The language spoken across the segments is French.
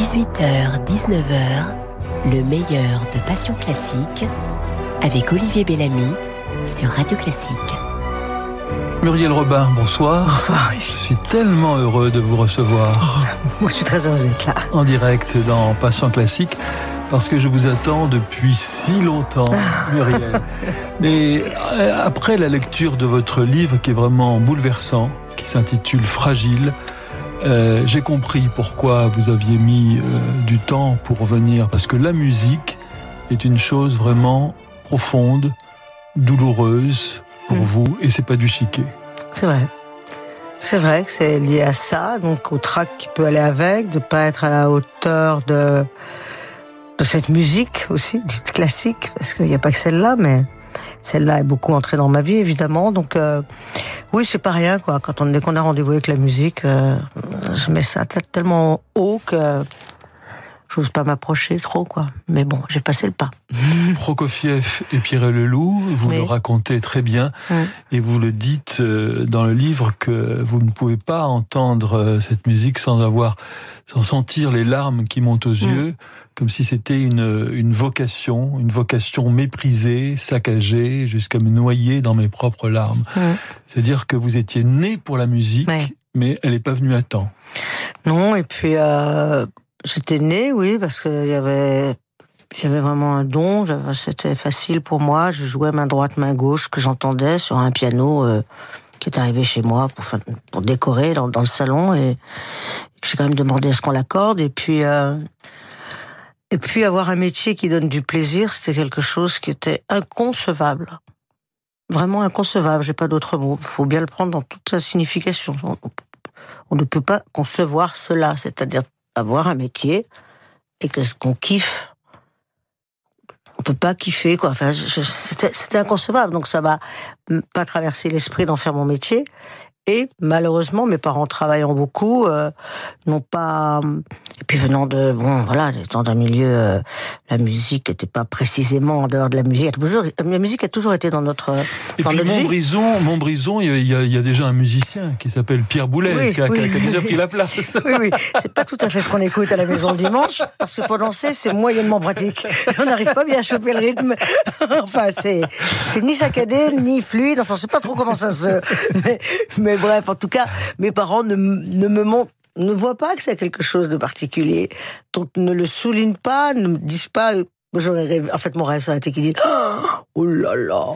18h, 19h, le meilleur de Passion Classique avec Olivier Bellamy sur Radio Classique. Muriel Robin, bonsoir. Bonsoir. Je suis tellement heureux de vous recevoir. Moi, je suis très heureuse d'être là. En direct dans Passion Classique, parce que je vous attends depuis si longtemps, Muriel. Mais euh, après la lecture de votre livre qui est vraiment bouleversant, qui s'intitule Fragile, euh, j'ai compris pourquoi vous aviez mis euh, du temps pour venir, parce que la musique est une chose vraiment profonde, douloureuse pour mmh. vous, et c'est pas du chiquet. C'est vrai. C'est vrai que c'est lié à ça, donc au trac qui peut aller avec, de pas être à la hauteur de de cette musique aussi, dite classique, parce qu'il n'y a pas que celle-là, mais celle-là est beaucoup entrée dans ma vie, évidemment. Donc, euh, oui, c'est pas rien, quoi. Quand on, dès qu'on a rendez-vous avec la musique, euh, je mets ça tellement haut que j'ose pas m'approcher trop, quoi. Mais bon, j'ai passé le pas. Prokofiev et Pierre Leloup, vous oui. le racontez très bien, et vous le dites euh, dans le livre que vous ne pouvez pas entendre cette musique sans avoir, sans sentir les larmes qui montent aux yeux, comme si c'était une, une vocation, une vocation méprisée, saccagée, jusqu'à me noyer dans mes propres larmes. Mmh. C'est-à-dire que vous étiez né pour la musique, mais elle n'est pas venue à temps. Non, et puis euh, j'étais né, oui, parce qu'il y avait j'avais vraiment un don, c'était facile pour moi. Je jouais main droite, main gauche, que j'entendais sur un piano euh, qui est arrivé chez moi pour, pour décorer dans, dans, le salon. Et j'ai quand même demandé à ce qu'on l'accorde. Et puis, euh, et puis avoir un métier qui donne du plaisir, c'était quelque chose qui était inconcevable. Vraiment inconcevable, j'ai pas d'autre mot. Il faut bien le prendre dans toute sa signification. On, ne peut pas concevoir cela, c'est-à-dire avoir un métier et que ce qu'on kiffe on peut pas kiffer quoi. Enfin, c'était inconcevable. Donc ça m'a pas traversé l'esprit d'en faire mon métier. Et malheureusement, mes parents travaillant beaucoup, euh, n'ont pas. Et puis venant de bon, voilà, étant d'un milieu, euh, la musique n'était pas précisément en dehors de la musique. Toujours, la musique a toujours été dans notre. Et dans puis notre Montbrison, Montbrison, il y, a, il y a déjà un musicien qui s'appelle Pierre Boulez, oui, qui, a, oui. qui, a, déjà pris la place. Oui, oui, c'est pas tout à fait ce qu'on écoute à la maison le dimanche, parce que pour danser, c'est moyennement pratique. On n'arrive pas bien à choper le rythme. enfin, c'est c'est ni saccadé, ni fluide. Enfin, je sais pas trop comment ça se. Mais, mais bref, en tout cas, mes parents ne, me montrent ne voient pas que c'est quelque chose de particulier. Donc ne le soulignent pas, ne me disent pas. J'aurais rêvé. En fait, mon rêve, ça aurait été qu'ils disent Oh là là,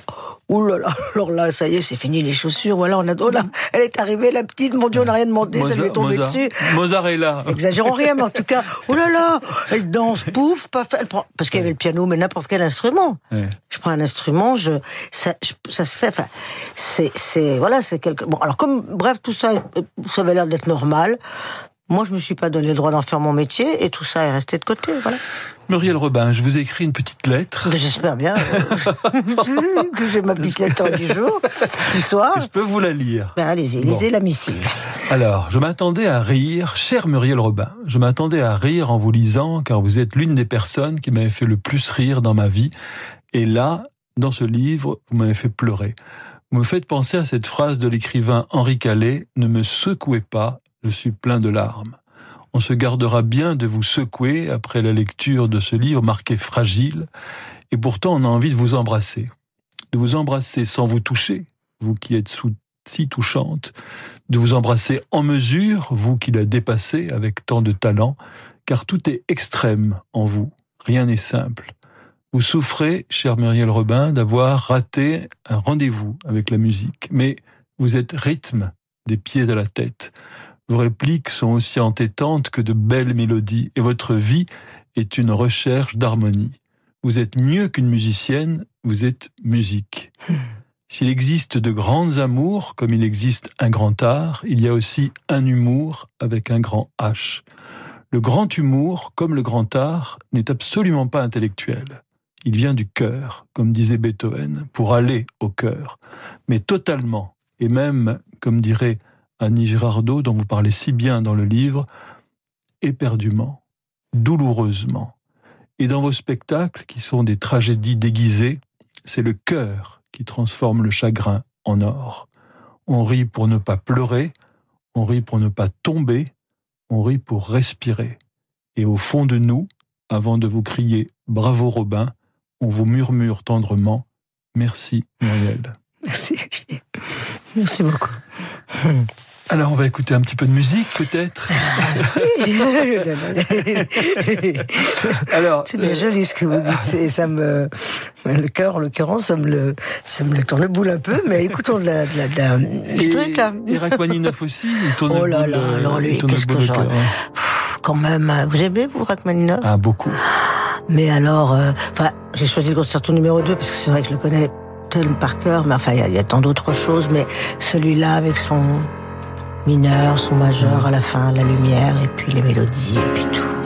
oh là là. Alors là, ça y est, c'est fini les chaussures. Voilà, on a. Oh là, elle est arrivée, la petite. Mon Dieu, on n'a rien demandé, Mozart, ça lui est tombé Mozart, dessus. Mozart est là. Exagérons rien, mais en tout cas, oh là là, elle danse, pouf, pas fait. Elle prend... Parce qu'il y avait le piano, mais n'importe quel instrument. Ouais. Je prends un instrument, je, ça, je, ça se fait. Enfin, c'est, c'est, voilà, c'est quelque. Bon, alors comme, bref, tout ça, ça avait l'air d'être normal. Moi, je me suis pas donné le droit d'en faire mon métier et tout ça est resté de côté. Voilà. Muriel Robin, je vous ai écrit une petite lettre. J'espère bien que j'ai ma petite lettre du jour, du soir. je peux vous la lire? Ben, Allez-y, lisez la missive. Alors, je m'attendais à rire, cher Muriel Robin, je m'attendais à rire en vous lisant, car vous êtes l'une des personnes qui m'avait fait le plus rire dans ma vie. Et là, dans ce livre, vous m'avez fait pleurer. Vous me faites penser à cette phrase de l'écrivain Henri Calais, Ne me secouez pas, je suis plein de larmes. On se gardera bien de vous secouer après la lecture de ce livre marqué fragile, et pourtant on a envie de vous embrasser. De vous embrasser sans vous toucher, vous qui êtes si touchante, de vous embrasser en mesure, vous qui la dépassez avec tant de talent, car tout est extrême en vous, rien n'est simple. Vous souffrez, cher Muriel Robin, d'avoir raté un rendez-vous avec la musique, mais vous êtes rythme des pieds à la tête. Vos répliques sont aussi entêtantes que de belles mélodies, et votre vie est une recherche d'harmonie. Vous êtes mieux qu'une musicienne, vous êtes musique. S'il existe de grandes amours, comme il existe un grand art, il y a aussi un humour avec un grand H. Le grand humour, comme le grand art, n'est absolument pas intellectuel. Il vient du cœur, comme disait Beethoven, pour aller au cœur, mais totalement, et même, comme dirait Annie Girardot, dont vous parlez si bien dans le livre, éperdument, douloureusement. Et dans vos spectacles, qui sont des tragédies déguisées, c'est le cœur qui transforme le chagrin en or. On rit pour ne pas pleurer, on rit pour ne pas tomber, on rit pour respirer. Et au fond de nous, avant de vous crier Bravo Robin, on vous murmure tendrement Merci Muriel. Merci. Merci beaucoup. Alors, on va écouter un petit peu de musique, peut-être. Alors, c'est bien joli ce que vous dites. Ça me, le cœur, en l'occurrence, ça me le, ça me le tourne le boule un peu. Mais écoutons de la, de la, de truc là. Et Rachmaninoff aussi, il tourne oh là là, euh, lui, qu'est-ce que j'en... Quand même, hein. vous aimez vous Rachmaninoff Ah beaucoup. Mais alors, euh, enfin, j'ai choisi le concerto numéro 2 parce que c'est vrai que je le connais tellement par cœur. Mais enfin, il y, y, a tant d'autres choses. Mais celui-là avec son mineur, son majeur à la fin, la lumière, et puis les mélodies, et puis tout.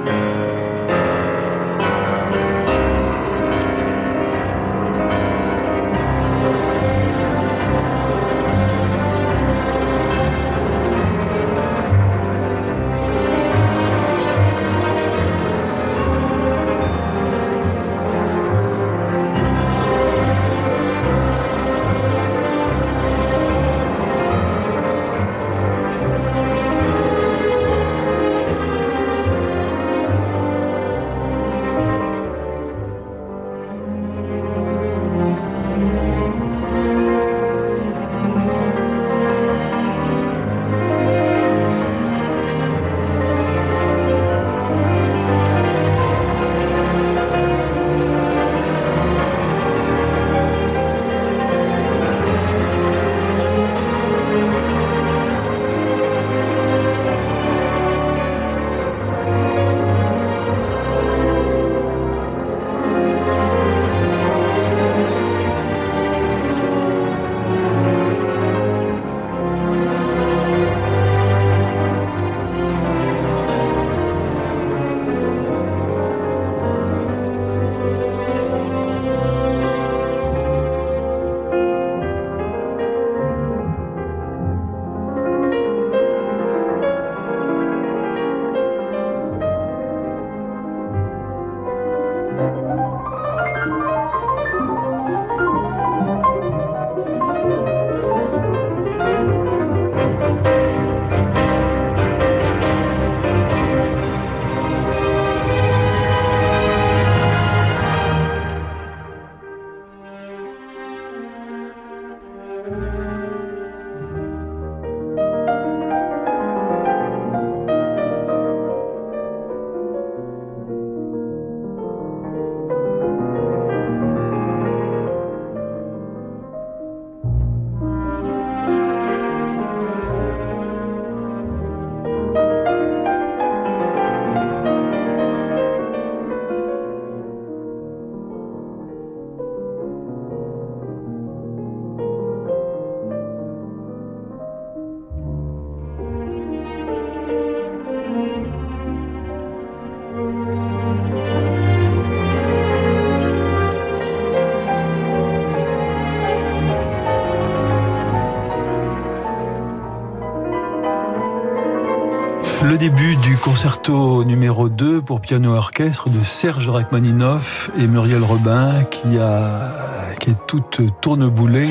Du concerto numéro 2 pour piano orchestre de Serge Rachmaninoff et Muriel Robin qui a qui est toute tourneboulée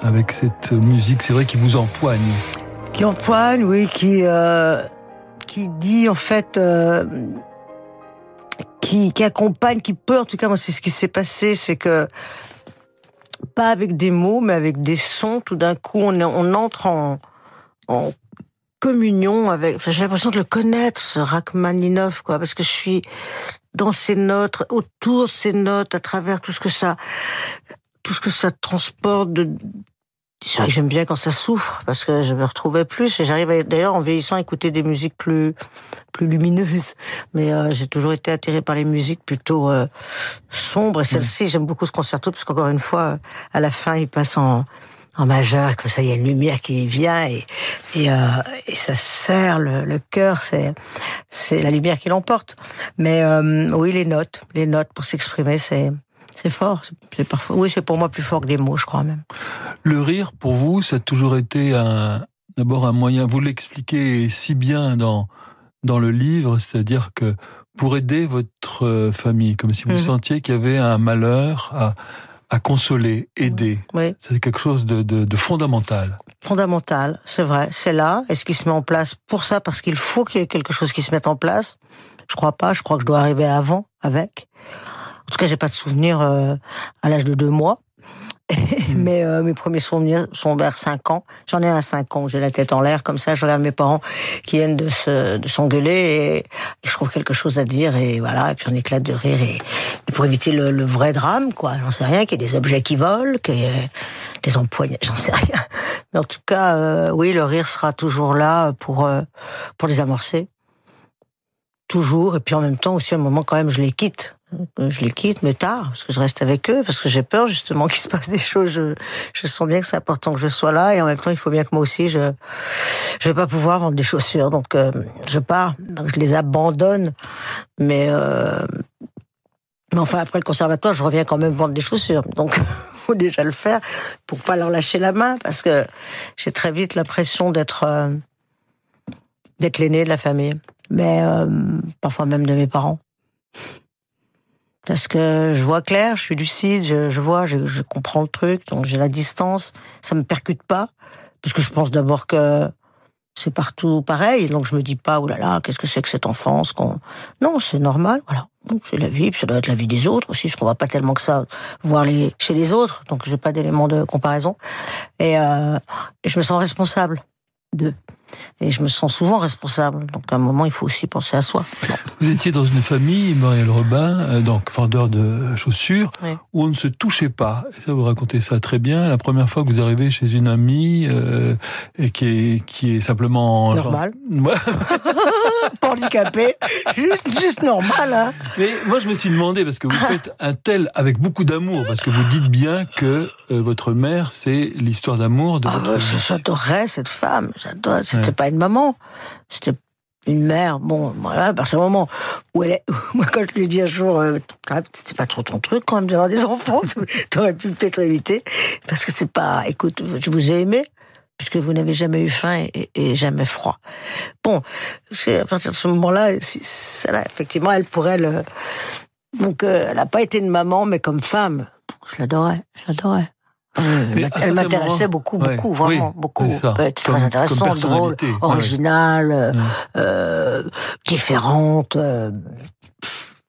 avec cette musique, c'est vrai qui vous empoigne. Qui empoigne, oui, qui euh, qui dit en fait euh, qui, accompagne, qui peut en tout cas moi c'est ce qui s'est passé, c'est que pas avec des mots mais avec des sons, tout d'un coup on, on entre en, en communion avec. Enfin, j'ai l'impression de le connaître, ce Rachmaninoff, quoi, parce que je suis dans ses notes, autour de ses notes, à travers tout ce que ça, tout ce que ça transporte de. C'est vrai que j'aime bien quand ça souffre, parce que je me retrouvais plus. Et j'arrive d'ailleurs en vieillissant à écouter des musiques plus, plus lumineuses. Mais euh, j'ai toujours été attirée par les musiques plutôt euh, sombres. Et celle-ci, j'aime beaucoup ce concerto, parce qu'encore une fois, à la fin, il passe en en majeur, comme ça il y a une lumière qui vient et, et, euh, et ça serre le, le cœur, c'est c'est la lumière qui l'emporte. Mais euh, oui, les notes, les notes pour s'exprimer, c'est c'est fort. C'est parfois, oui, c'est pour moi plus fort que des mots, je crois même. Le rire, pour vous, ça a toujours été un d'abord un moyen. Vous l'expliquez si bien dans dans le livre, c'est-à-dire que pour aider votre famille, comme si vous mmh. sentiez qu'il y avait un malheur à à consoler, aider. Oui. C'est quelque chose de, de, de fondamental. Fondamental, c'est vrai, c'est là. Est-ce qu'il se met en place pour ça? Parce qu'il faut qu'il y ait quelque chose qui se mette en place? Je crois pas, je crois que je dois arriver avant, avec. En tout cas, j'ai pas de souvenir euh, à l'âge de deux mois. Mais euh, mes premiers souvenirs sont vers 5 ans. J'en ai un à 5 ans, j'ai la tête en l'air comme ça, je regarde mes parents qui viennent de se de s'engueuler et, je trouve quelque chose à dire et voilà, et puis on éclate de rire et, et pour éviter le, le, vrai drame, quoi. J'en sais rien, qu'il y ait des objets qui volent, qu'il y ait des empoignats, j'en sais rien. Mais en tout cas, euh, oui, le rire sera toujours là pour euh, pour les amorcer. Toujours, et puis en même temps aussi, à un moment quand même, je les quitte je les quitte, mais tard, parce que je reste avec eux, parce que j'ai peur justement qu'il se passe des choses. Je, sens bien que c'est important que je sois là, et en même temps, il faut bien que moi aussi, je je vais pas pouvoir vendre des chaussures, donc euh, je pars, je les abandonne, mais euh, mais enfin après le conservatoire, je reviens quand même vendre des chaussures, donc faut déjà le faire pour pas leur lâcher la main, parce que j'ai très vite l'impression d'être euh, d'être l'aîné de la famille, mais euh, parfois même de mes parents parce que je vois clair, je suis lucide, je, je vois, je, je, comprends le truc, donc j'ai la distance, ça me percute pas, parce que je pense d'abord que c'est partout pareil, donc je me dis pas, oh là là, qu'est-ce que c'est que cette enfance qu'on... Non, c'est normal, voilà. Donc c'est la vie, puis ça doit être la vie des autres aussi, parce qu'on va pas tellement que ça voir les chez les autres, donc j'ai pas d'éléments de comparaison. Et, euh, et je me sens responsable d'eux. Et je me sens souvent responsable. Donc à un moment, il faut aussi penser à soi. Bon. Vous étiez dans une famille, Marielle Robin, euh, donc vendeur de chaussures, oui. où on ne se touchait pas. Et ça, vous racontez ça très bien. La première fois que vous arrivez chez une amie euh, et qui est qui est simplement normal, genre... pas handicapé, juste juste normal. Hein. Mais moi, je me suis demandé parce que vous faites un tel avec beaucoup d'amour, parce que vous dites bien que euh, votre mère, c'est l'histoire d'amour de ah, votre. J'adorais cette femme. J'adore. C'était ouais. pas une maman, c'était une mère. Bon, voilà, à partir du moment où elle est, moi quand je lui dis un jour, euh, c'est pas trop ton truc quand même d'avoir des enfants, t'aurais pu peut-être l'éviter, parce que c'est pas, écoute, je vous ai aimé, puisque vous n'avez jamais eu faim et, et jamais froid. Bon, c'est à partir de ce moment-là, là, effectivement, elle pourrait le, donc euh, elle n'a pas été une maman, mais comme femme, je l'adorais, je l'adorais. Euh, elle m'intéressait beaucoup, beaucoup, vraiment, oui, beaucoup. Être très intéressante, drôle, originale, ouais. euh, différente. Euh,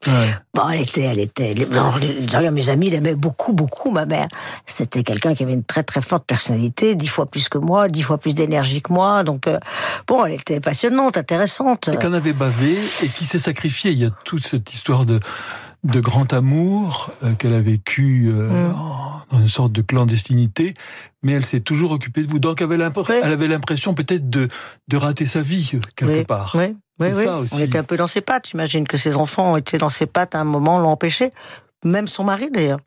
ouais. Bon, elle était, elle était. D'ailleurs, mes amis l'aimaient beaucoup, beaucoup, ma mère. C'était quelqu'un qui avait une très, très forte personnalité, dix fois plus que moi, dix fois plus d'énergie que moi. Donc, euh, bon, elle était passionnante, intéressante. Et qu'en avait bavé et qui s'est sacrifié. Il y a toute cette histoire de de grand amour euh, qu'elle a vécu euh, mmh. dans une sorte de clandestinité, mais elle s'est toujours occupée de vous. Donc elle avait oui. l'impression peut-être de, de rater sa vie euh, quelque oui. part. Oui, oui, oui. On était un peu dans ses pattes. J'imagine que ses enfants ont été dans ses pattes à un moment, l'ont empêché. Même son mari d'ailleurs.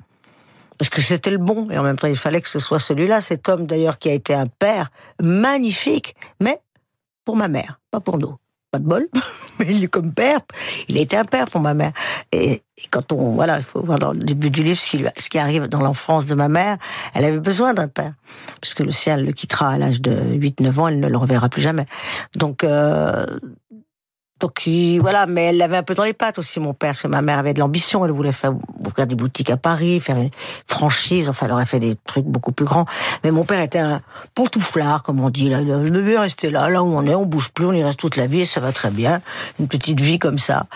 Parce que c'était le bon, et en même temps il fallait que ce soit celui-là, cet homme d'ailleurs qui a été un père magnifique, mais pour ma mère, pas pour nous pas de bol, mais il est comme père. Il a été un père pour ma mère. Et, quand on, voilà, il faut voir dans le début du livre ce qui, lui, ce qui arrive dans l'enfance de ma mère. Elle avait besoin d'un père, puisque le sien le quittera à l'âge de 8-9 ans, elle ne le reverra plus jamais. Donc, euh, donc voilà, mais elle l'avait un peu dans les pattes aussi, mon père, parce que ma mère avait de l'ambition, elle voulait faire ouvrir des boutiques à Paris, faire une franchise, enfin elle aurait fait des trucs beaucoup plus grands. Mais mon père était un pantouflard, comme on dit, là, il veut bien rester là, là où on est, on bouge plus, on y reste toute la vie, ça va très bien, une petite vie comme ça.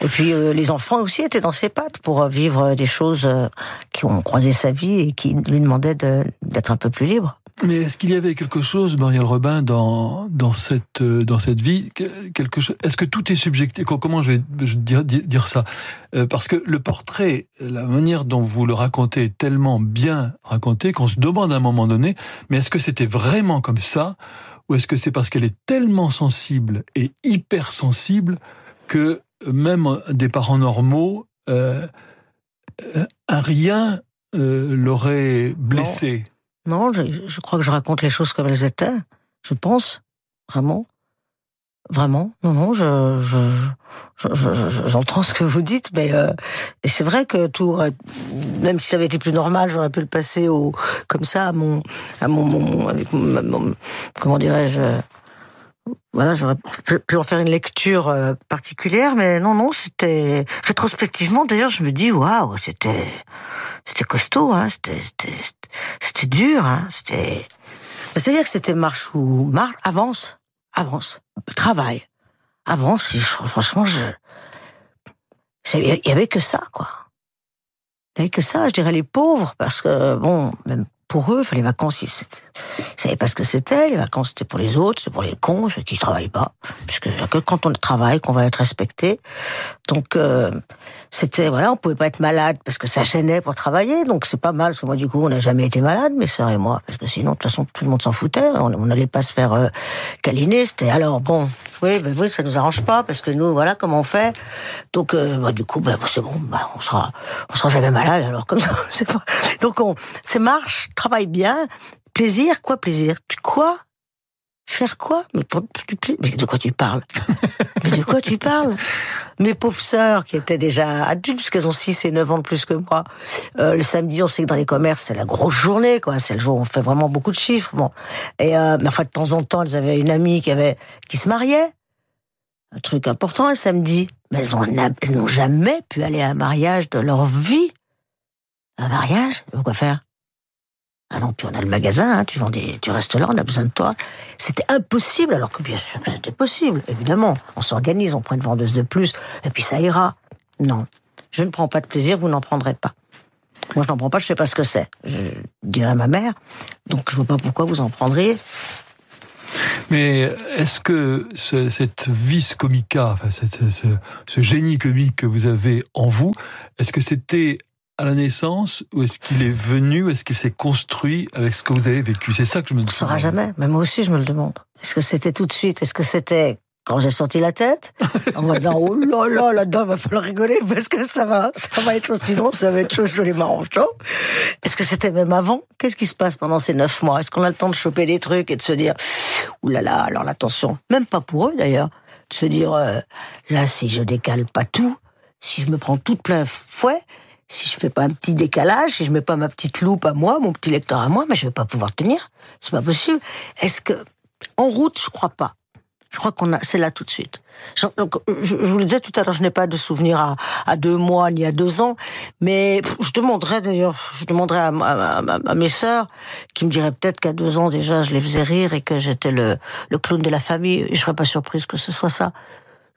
Et puis euh, les enfants aussi étaient dans ses pattes pour vivre des choses euh, qui ont croisé sa vie et qui lui demandaient d'être un peu plus libre. Mais est-ce qu'il y avait quelque chose, Marielle Robin, dans dans cette dans cette vie, quelque chose Est-ce que tout est subjectif Comment je vais dire, dire ça? Parce que le portrait, la manière dont vous le racontez est tellement bien raconté qu'on se demande à un moment donné, mais est-ce que c'était vraiment comme ça? Ou est-ce que c'est parce qu'elle est tellement sensible et hyper sensible que même des parents normaux, euh, un rien euh, l'aurait blessé? non, je, je, crois que je raconte les choses comme elles étaient. Je pense. Vraiment. Vraiment. Non, non, je, je, j'entends ce que vous dites, mais euh, c'est vrai que tout, même si ça avait été plus normal, j'aurais pu le passer au, comme ça, à mon, à mon, avec mon, mon comment dirais-je, voilà, j'aurais pu en faire une lecture euh, particulière, mais non, non, c'était rétrospectivement. D'ailleurs, je me dis, waouh, c'était, c'était costaud, hein, c'était, c'était, dur, hein, c'était. C'est-à-dire que c'était marche ou marche, avance, avance, travail, avance. Franchement, je, il y avait que ça, quoi. Il y avait que ça. Je dirais les pauvres, parce que bon, même pour eux. Enfin, les vacances, ils, ils savaient pas ce que c'était. Les vacances, c'était pour les autres, c'était pour les cons, ceux qui ne travaillent pas. Puisque que quand on travaille qu'on va être respecté. Donc, euh, c'était, voilà, on pouvait pas être malade parce que ça gênait pour travailler. Donc, c'est pas mal. Parce que moi, du coup, on n'a jamais été malade, mes sœurs et moi. Parce que sinon, de toute façon, tout le monde s'en foutait. On n'allait pas se faire euh, câliner. C'était, alors, bon, oui, ben oui, ça nous arrange pas parce que nous, voilà comment on fait. Donc, euh, bah, du coup, ben, c'est bon, bah, on sera, on sera jamais malade. Alors, comme ça, pas... Donc, on, c'est marche travaille bien. Plaisir, quoi plaisir Quoi Faire quoi? Mais, mais de quoi tu parles? Mais de quoi tu parles? Mes pauvres sœurs, qui étaient déjà adultes, puisqu'elles ont 6 et 9 ans de plus que moi, euh, le samedi, on sait que dans les commerces, c'est la grosse journée, quoi. C'est le jour où on fait vraiment beaucoup de chiffres. Bon. Et euh, mais enfin, de temps en temps, elles avaient une amie qui, avait, qui se mariait. Un truc important un samedi. Mais elles n'ont jamais pu aller à un mariage de leur vie. Un mariage? Quoi faire? Ah non, puis on a le magasin, hein, tu, vends des, tu restes là, on a besoin de toi. C'était impossible, alors que bien sûr que c'était possible, évidemment. On s'organise, on prend une vendeuse de plus, et puis ça ira. Non, je ne prends pas de plaisir, vous n'en prendrez pas. Moi, je n'en prends pas, je sais pas ce que c'est. Je dirais à ma mère, donc je vois pas pourquoi vous en prendriez. Mais est-ce que cette vis comica, enfin, ce, ce, génie comique que vous avez en vous, est-ce que c'était à la naissance ou est-ce qu'il est venu, est-ce qu'il s'est construit avec ce que vous avez vécu? C'est ça que je me demande. On ne saura jamais, mais moi aussi je me le demande. Est-ce que c'était tout de suite? Est-ce que c'était quand j'ai sorti la tête? On va dire, oh là là, là-dedans, il va falloir rigoler parce que ça va, ça va être aussi long, ça va être chaud, chaud, les marrons chaud. Est-ce que c'était même avant? Qu'est-ce qui se passe pendant ces neuf mois? Est-ce qu'on a le temps de choper des trucs et de se dire, oulala, là là, alors l'attention, même pas pour eux d'ailleurs, de se dire, euh, là, si je décale pas tout, si je me prends tout plein fouet, si je fais pas un petit décalage, si je mets pas ma petite loupe à moi, mon petit lecteur à moi, mais je vais pas pouvoir tenir. C'est pas possible. Est-ce que en route, je crois pas. Je crois qu'on a, c'est là tout de suite. Je, vous le disais tout à l'heure, je n'ai pas de souvenir à, à, deux mois ni à deux ans, mais je demanderais d'ailleurs, je demanderais à, à, mes sœurs qui me diraient peut-être qu'à deux ans déjà je les faisais rire et que j'étais le, le clown de la famille. Je serais pas surprise que ce soit ça.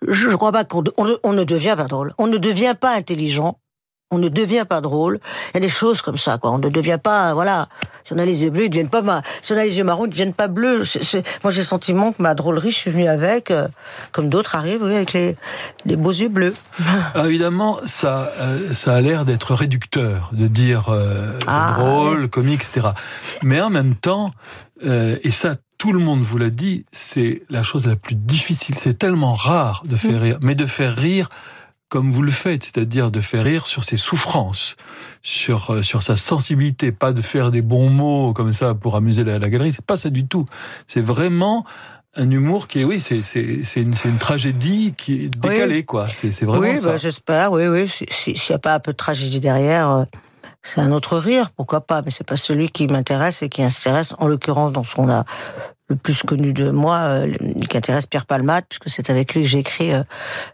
Je ne crois pas qu'on on ne devient pas drôle. On ne devient pas intelligent on ne devient pas drôle. Il y a des choses comme ça, quoi. On ne devient pas, voilà. Si on a les yeux bleus, ils deviennent pas ma... Si on a les yeux marrons, ils deviennent pas bleus. Moi, j'ai le sentiment que ma drôlerie, je suis venue avec, euh, comme d'autres arrivent, oui, avec les, les beaux yeux bleus. Alors, évidemment, ça, euh, ça a l'air d'être réducteur, de dire euh, ah, drôle, comique, etc. Mais en même temps, et ça, tout le monde vous l'a dit, c'est la chose la plus difficile. C'est tellement rare de faire mm. rire, mais de faire rire comme vous le faites, c'est-à-dire de faire rire sur ses souffrances, sur euh, sur sa sensibilité, pas de faire des bons mots comme ça pour amuser la, galerie, c'est pas ça du tout. C'est vraiment un humour qui est, oui, c'est c'est une, une tragédie qui est décalée, quoi. C'est vraiment oui, ça. Bah, j'espère, oui, oui. S'il n'y a pas un peu de tragédie derrière, euh, c'est un autre rire, pourquoi pas. Mais c'est pas celui qui m'intéresse et qui intéresse, en l'occurrence, dans ce qu'on a le plus connu de moi, euh, qui intéresse Pierre Palmade, puisque c'est avec lui que j'ai écrit euh,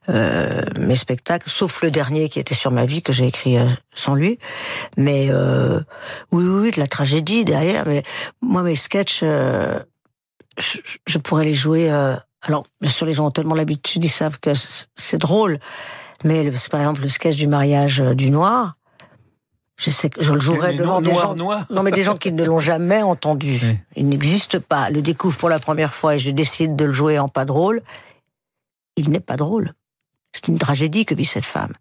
euh, mes spectacles, sauf le dernier qui était sur ma vie, que j'ai écrit sans lui. Mais oui, oui, de la tragédie derrière. Mais moi, mes sketchs, je, je, pourrais les jouer... alors, bien sûr, les gens ont tellement l'habitude, ils savent que c'est drôle. Mais par exemple, le sketch du mariage du noir, je sais que je le jouerai devant des gens. Non, mais des gens qui ne l'ont jamais entendu. Il n'existe pas. Le découvre pour la première fois et je décide de le jouer en pas drôle. Il n'est pas drôle. C'est une tragédie que vit cette femme.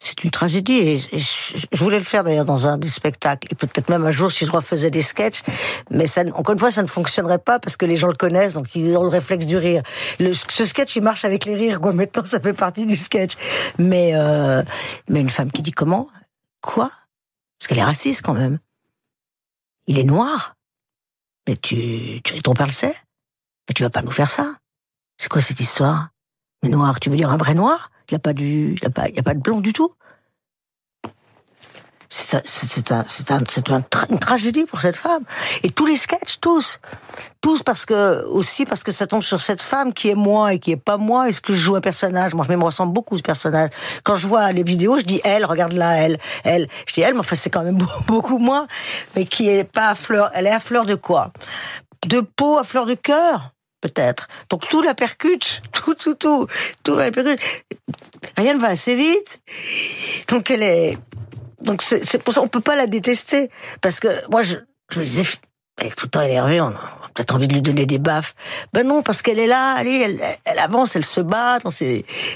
C'est une tragédie et je, voulais le faire d'ailleurs dans un des spectacles et peut-être même un jour si je refaisais des sketchs, mais ça, encore une fois ça ne fonctionnerait pas parce que les gens le connaissent donc ils ont le réflexe du rire. Le, ce sketch il marche avec les rires quoi. Maintenant ça fait partie du sketch. Mais euh, mais une femme qui dit comment? Quoi? Parce qu'elle est raciste quand même. Il est noir. Mais tu, tu ton père le sait. Mais tu vas pas nous faire ça. C'est quoi cette histoire? Le noir, tu veux dire un vrai noir? Il a pas du, il a pas, il a pas de blanc du tout? C'est un, un, un une tragédie pour cette femme. Et tous les sketchs, tous, tous parce que aussi parce que ça tombe sur cette femme qui est moi et qui est pas moi. Est-ce que je joue un personnage? Moi, je me ressemble beaucoup ce personnage. Quand je vois les vidéos, je dis elle, regarde là, elle, elle. Je dis elle, mais enfin c'est quand même beaucoup moins. Mais qui est pas à fleur. Elle est à fleur de quoi? De peau à fleur de cœur peut-être. Donc tout la percute, tout, tout, tout, tout la percute. Rien ne va assez vite. Donc elle est, donc c'est pour ça on peut pas la détester parce que moi je, je me disais elle est tout le temps énervée, on a peut-être envie de lui donner des baffes. Ben non, parce qu'elle est là, allez, elle, elle, avance, elle se bat,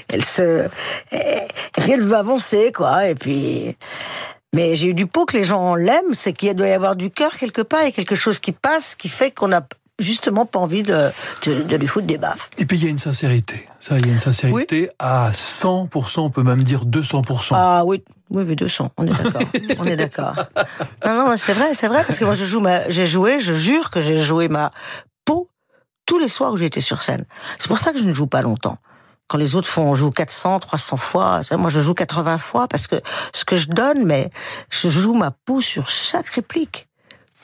elle se, et, puis elle veut avancer, quoi. Et puis, mais j'ai eu du pot que les gens l'aiment, c'est qu'il doit y avoir du cœur quelque part, et quelque chose qui passe, qui fait qu'on a justement pas envie de, de, lui foutre des baffes. Et puis il y a une sincérité. Ça, il y a une sincérité à 100%, on peut même dire 200%. Ah oui, oui, oui 200, on est d'accord. on est d'accord. Non, non, c'est vrai, c'est vrai, parce que moi je joue ma, j'ai joué, je jure que j'ai joué ma peau tous les soirs où j'étais sur scène. C'est pour ça que je ne joue pas longtemps. Quand les autres font, on joue 400, 300 fois. Moi, je joue 80 fois parce que ce que je donne, mais je joue ma peau sur chaque réplique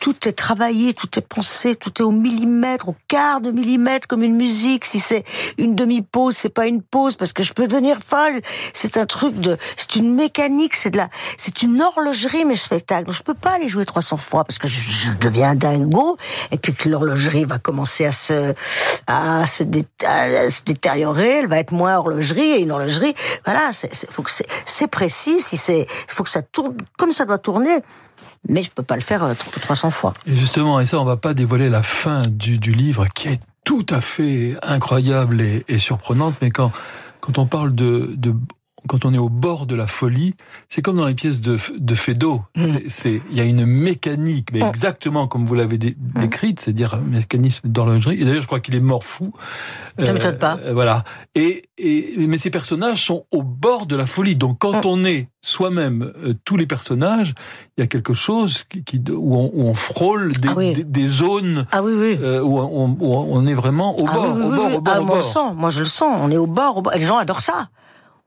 tout est travaillé, tout est pensé, tout est au millimètre, au quart de millimètre, comme une musique. Si c'est une demi-pause, c'est pas une pause, parce que je peux devenir folle. C'est un truc de, c'est une mécanique, c'est de la, c'est une horlogerie, mes spectacles. Je peux pas les jouer 300 fois, parce que je, deviens dingo, et puis que l'horlogerie va commencer à se, à se, détériorer, elle va être moins horlogerie, et une horlogerie, voilà, c'est, faut que c'est, précis, si c'est, faut que ça tourne comme ça doit tourner mais je peux pas le faire 300 euh, Et justement, et ça, on va pas dévoiler la fin du, livre qui est tout à fait incroyable et, surprenante, mais quand on parle de quand on est au bord de la folie, c'est comme dans les pièces de, de Feydeau. Mm. Il y a une mécanique, mais mm. exactement comme vous l'avez mm. décrite, c'est-à-dire un mécanisme d'horlogerie. Et d'ailleurs, je crois qu'il est mort fou. Ça ne m'étonne pas. Euh, voilà. Et, et, mais ces personnages sont au bord de la folie. Donc, quand on est soi-même euh, tous les personnages, il y a quelque chose qui, où, on, où, on, frôle des, ah des, zones ah oui, oui. Euh, où, on, où, on, est vraiment au ah bord, au bord, au bord, ah, au moi, bord. Je le sens, moi je le sens. On est au bord, au bord. Les gens adorent ça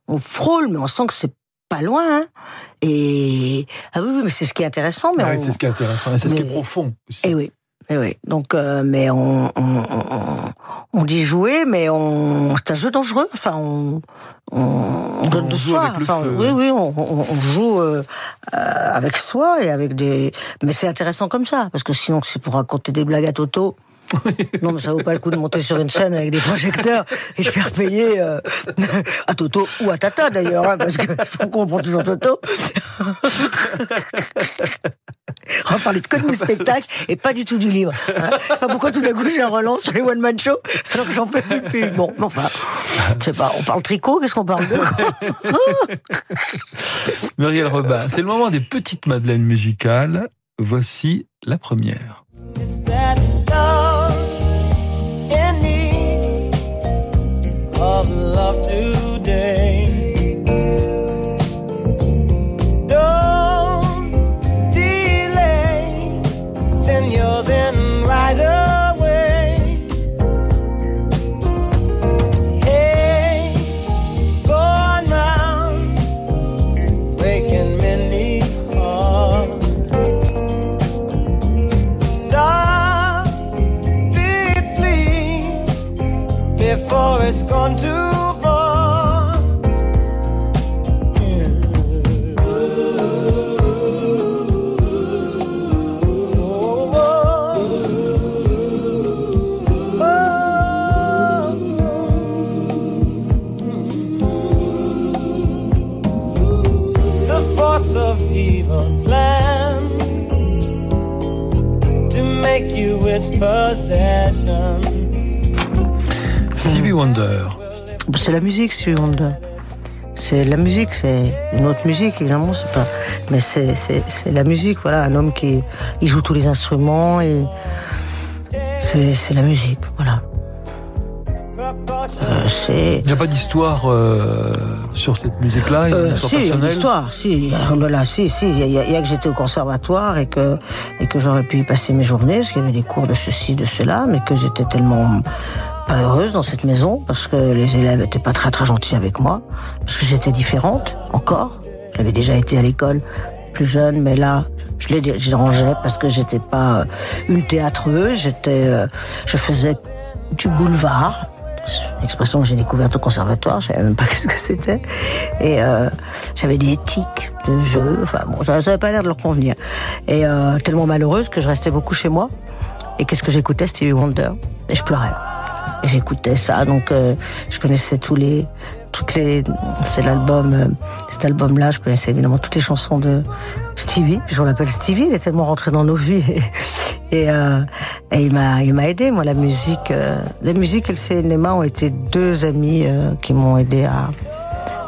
on frôle, mais on sent que c'est pas loin. Hein. et ah oui, oui mais c'est ce qui est intéressant. Mais c'est ce qui est intéressant, c'est ce qui est profond aussi. Et eh oui. Et eh oui, donc euh, mais on, on, on, dit jouer, mais on c'est un jeu dangereux. Enfin, on, on, donne de soi. Enfin, oui, oui, on, joue euh, avec soi et avec des. Mais c'est intéressant comme ça, parce que sinon c'est pour raconter des blagues à Toto. non, mais ça vaut pas le coup de monter sur une scène avec des projecteurs et de faire payer euh, à Toto ou à Tata d'ailleurs, hein, parce que qu'on comprend toujours Toto. On va parler de que de spectacle et pas du tout du livre. Hein. pourquoi tout d'un coup j'ai un relance sur les one man show alors que j'en fais plus. Bon, enfin, je sais pas. On parle tricot, qu'est-ce qu'on parle de? Muriel Robin, c'est le moment des petites madeleines musicales. Voici la première. C'est la musique, c'est une autre musique, évidemment, c'est pas. Mais c'est, la musique, voilà, un homme qui il joue tous les instruments et c'est la musique, voilà. Euh, il n'y a pas d'histoire euh, sur cette musique-là euh, Si, il y a une histoire. Si, là, si, si. Il y, a que j'étais au conservatoire et que, et que j'aurais pu y passer mes journées, parce qu'il y avait des cours de ceci, de cela, mais que j'étais tellement pas heureuse dans cette maison parce que les élèves étaient pas très très gentils avec moi, parce que j'étais différente encore. J'avais déjà été à l'école plus jeune, mais là, je les dérangeais parce que j'étais pas une théâtreuse, j'étais, je faisais du boulevard, expression que j'ai découverte au conservatoire, je savais même pas ce que c'était. Et euh, j'avais des tics de jeu, enfin bon, ça n'avait pas l'air de leur convenir. Et euh, tellement malheureuse que je restais beaucoup chez moi. Et qu'est-ce que j'écoutais? Stevie Wonder. Et je pleurais. J'écoutais ça, donc euh, je connaissais tous les, toutes les, c'est l'album, euh, cet album-là, je connaissais évidemment toutes les chansons de Stevie, puisqu'on l'appelle Stevie, il est tellement rentré dans nos vies. Et, euh, et il m'a, il m'a aidé. Moi, la musique, la musique et le cinéma ont été deux amis qui m'ont aidé à,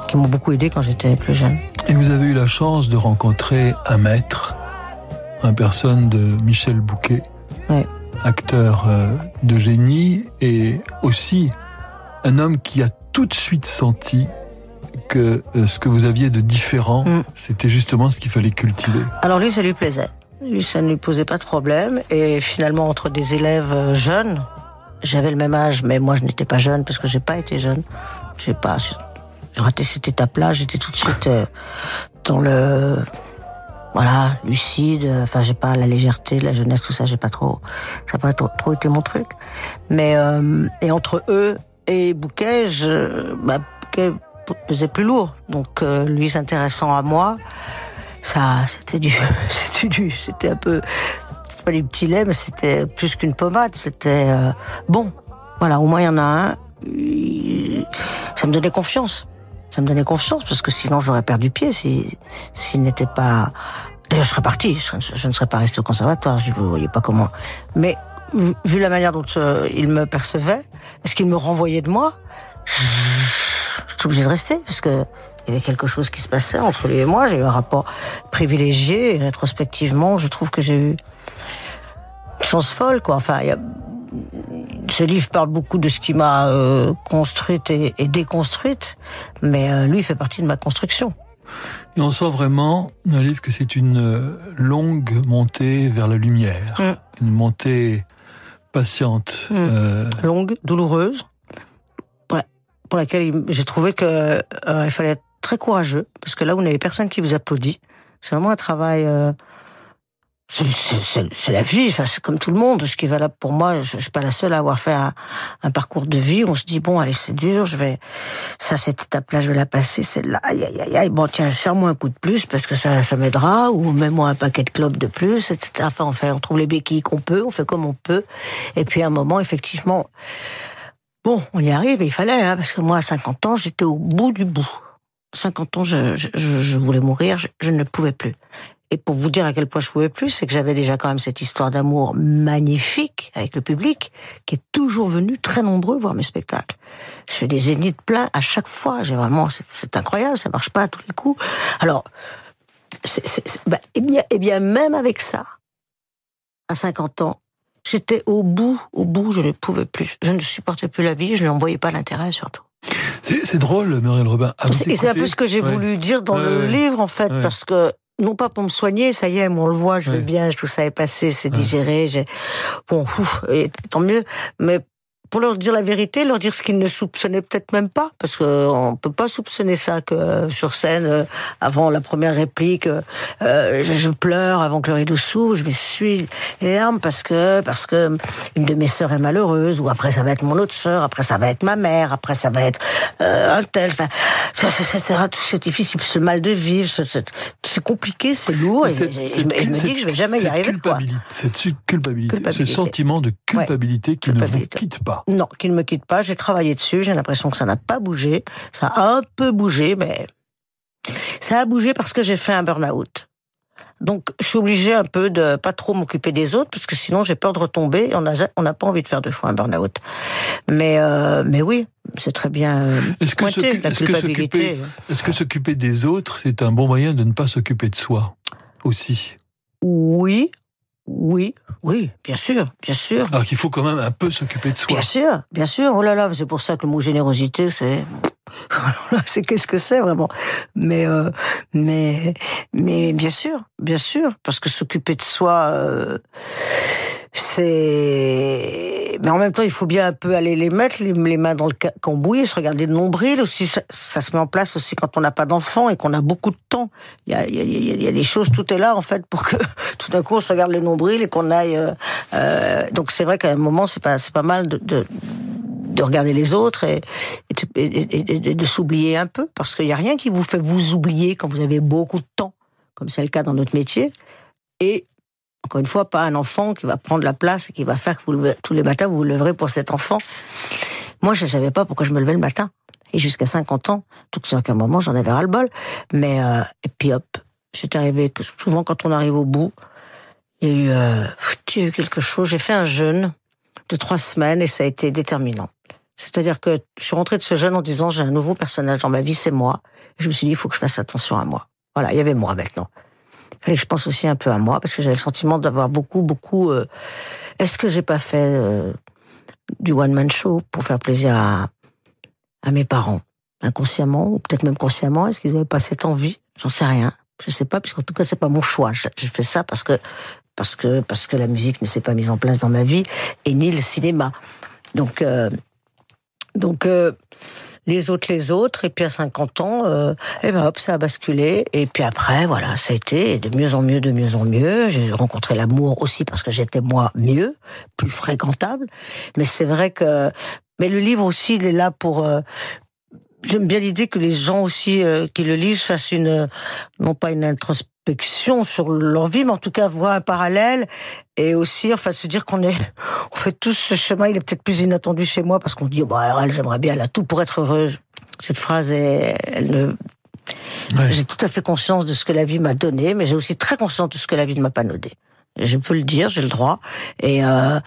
qui m'ont beaucoup aidé quand j'étais plus jeune. Et vous avez eu la chance de rencontrer un maître, une personne de Michel Bouquet, ouais. Acteur euh, de génie et aussi un homme qui a tout de suite senti que euh, ce que vous aviez de différent, Mm. c'était justement ce qu'il fallait cultiver. Alors lui, ça lui plaisait. Lui, ça ne lui posait pas de problème. Et finalement, entre des élèves euh, jeunes, j'avais le même âge, mais moi, je n'étais pas jeune parce que j'ai pas été jeune. J'ai pas, j'ai raté cette étape-là. J'étais tout de suite dans le, voilà, lucide. Enfin, j'ai pas la légèreté, la jeunesse, tout ça. J'ai pas trop, ça n'a pas trop, trop été mon truc. Mais euh, et entre eux et Bouquet, je, bah, Bouquet pesait plus lourd. Donc euh, lui s'intéressant à moi, ça, c'était du, c'était du, c'était un peu, pas du petit lait, mais c'était plus qu'une pommade. C'était euh, bon. Voilà, au moins il y en a un. Ça me donnait confiance. Ça me donnait confiance parce que sinon j'aurais perdu pied si s'il n'était pas. D'ailleurs, je serais parti. Je, ne serais pas resté au conservatoire. Je ne voyais pas comment. Mais vu- la manière dont euh, il me percevait, est-ce qu'il me renvoyait de moi? Suis obligée de rester parce que il y avait quelque chose qui se passait entre lui et moi. J'ai eu un rapport privilégié et rétrospectivement, je trouve que j'ai eu une chance folle, quoi. Enfin, il y a... ce livre parle beaucoup de ce qui m'a euh, construite et, et déconstruite, mais euh, lui fait partie de ma construction. Et on sent vraiment dans le livre que c'est une euh, longue montée vers la lumière, Mm. une montée patiente. Mm. euh, longue, douloureuse, pour, la- pour laquelle j'ai trouvé que il fallait être très courageux, parce que là, vous n'avez personne qui vous applaudit. C'est vraiment un travail. C'est- la vie, enfin, c'est comme tout le monde. Ce qui est valable pour moi, je, je suis pas la seule à avoir fait un, parcours de vie. On se dit bon, allez, c'est dur, je vais ça cette étape-là, je vais la passer. Celle-là, aïe, aïe, aïe, aïe. Bon, tiens, serre-moi un coup de plus parce que ça, ça m'aidera, ou mets-moi un paquet de clopes de plus, etc. Enfin, on fait, on trouve les béquilles qu'on peut, on fait comme on peut. Et puis à un moment, effectivement, bon, on y arrive, et il fallait, hein, parce que moi, à 50 ans, j'étais au bout du bout. 50 ans, je, voulais mourir, je ne pouvais plus. Et pour vous dire à quel point je pouvais plus, c'est que j'avais déjà quand même cette histoire d'amour magnifique avec le public, qui est toujours venu très nombreux voir mes spectacles. Je fais des zéniths pleins à chaque fois. J'ai vraiment, c'est- incroyable, ça marche pas à tous les coups. Alors, c'est- c'est- c'est- bah, eh bien, eh bien, même avec ça, à 50 ans, j'étais au bout, au bout, je ne pouvais plus. Je ne supportais plus la vie, je n'en voyais pas l'intérêt surtout. c'est c'est drôle, Muriel Robin. C'est- Et c'est un peu ce que j'ai Ouais. voulu dire dans Ouais, le ouais. livre, en fait, parce que non pas pour me soigner, ça y est, on le voit, je vais Ouais. bien, tout ça est passé, c'est digéré, j'ai bon, ouf, et tant mieux. Mais pour leur dire la vérité, leur dire ce qu'ils ne soupçonnaient peut-être même pas, parce que on peut pas soupçonner ça que euh, sur scène, euh, avant la première réplique, euh, euh, je, je pleure avant que le rideau s'ouvre, je me suis les larmes parce que parce que une de mes sœurs est malheureuse, ou après ça va être mon autre sœur, après ça va être ma mère, après ça va être euh, un tel, enfin, ça, ça, ça, ça, tout c'est difficile, ce mal de vivre, ce- ce- c'est compliqué, c'est lourd, et, Cette- et- et cette je, me- je me cul- dis que je vais jamais y arriver, quoi. Cette culpabilité, Culpabilité. ce sentiment de culpabilité qui ne vous quitte pas. Non, qu'il ne me quitte pas. J'ai travaillé dessus. J'ai l'impression que ça n'a pas bougé. Ça a un peu bougé, mais ça a bougé parce que j'ai fait un burn-out. Donc, je suis obligée un peu de pas trop m'occuper des autres, parce que sinon j'ai peur de retomber. Et on n'a ja- on n'a pas envie de faire deux fois un burn-out. Mais, euh, mais oui, c'est très bien euh, pointé, la culpabilité. est-ce que s'occuper des autres, c'est un bon moyen de ne pas s'occuper de soi aussi? Oui, oui, oui, bien sûr, bien sûr. Alors qu'il faut quand même un peu s'occuper de soi. Bien sûr, bien sûr. Oh là là, c'est pour ça que le mot générosité, c'est. c'est qu'est-ce que c'est vraiment Mais euh, mais mais bien sûr, bien sûr, parce que s'occuper de soi, euh, c'est. Mais en même temps, il faut bien un peu aller les mettre, les, mains dans le cambouis, se regarder le nombril aussi. Ça, se met en place aussi quand on n'a pas d'enfant et qu'on a beaucoup de temps. Il y a, il y, a, des choses, tout est là en fait pour que tout d'un coup on se regarde le nombril et qu'on aille. Euh, euh, donc c'est vrai qu'à un moment, c'est pas, c'est pas mal de, de de regarder les autres et, et, de s'oublier un peu, parce qu'il n'y a rien qui vous fait vous oublier quand vous avez beaucoup de temps, comme c'est le cas dans notre métier. Et encore une fois, pas un enfant qui va prendre la place et qui va faire que vous tous les matins vous vous leverez pour cet enfant. Moi, je ne savais pas pourquoi je me levais le matin. Et jusqu'à 50 ans, tout ça qu'à un moment, j'en avais ras-le-bol. Mais, euh, et puis hop, j'étais arrivé que souvent quand on arrive au bout, il y a eu, euh, il y a eu quelque chose. J'ai fait un jeûne de trois semaines et ça a été déterminant. C'est-à-dire que je suis rentrée de ce jeûne en disant j'ai un nouveau personnage dans ma vie, c'est moi. Je me suis dit il faut que je fasse attention à moi. Voilà, il y avait moi maintenant. Que je pense aussi un peu à moi parce que j'avais le sentiment d'avoir beaucoup, beaucoup. Euh, est-ce que j'ai pas fait euh, du one man show pour faire plaisir à, à mes parents? Inconsciemment ou peut-être même consciemment Est-ce qu'ils n'avaient pas cette envie? J'en sais rien. Je sais pas, puisqu'en tout cas c'est pas mon choix. J'ai fait ça parce que parce que parce que la musique ne s'est pas mise en place dans ma vie et ni le cinéma. Donc euh, donc les autres les autres. Et puis à 50 ans euh, et eh ben hop ça a basculé. Et puis après voilà ça a été de mieux en mieux de mieux en mieux. J'ai rencontré l'amour aussi parce que j'étais moi mieux plus fréquentable. Mais c'est vrai que mais le livre aussi il est là pour euh, j'aime bien l'idée que les gens aussi euh, qui le lisent fassent une non pas une introspection sur leur vie mais en tout cas voir un parallèle et aussi enfin se dire qu'on est on fait tous ce chemin. Il est peut-être plus inattendu chez moi parce qu'on dit oh, bah alors elle j'aimerais bien elle a tout pour être heureuse. Cette phrase est, elle ne j'ai tout à fait conscience de ce que la vie m'a donné mais j'ai aussi très conscience de ce que la vie ne m'a pas donné. Je peux le dire j'ai le droit. Et euh,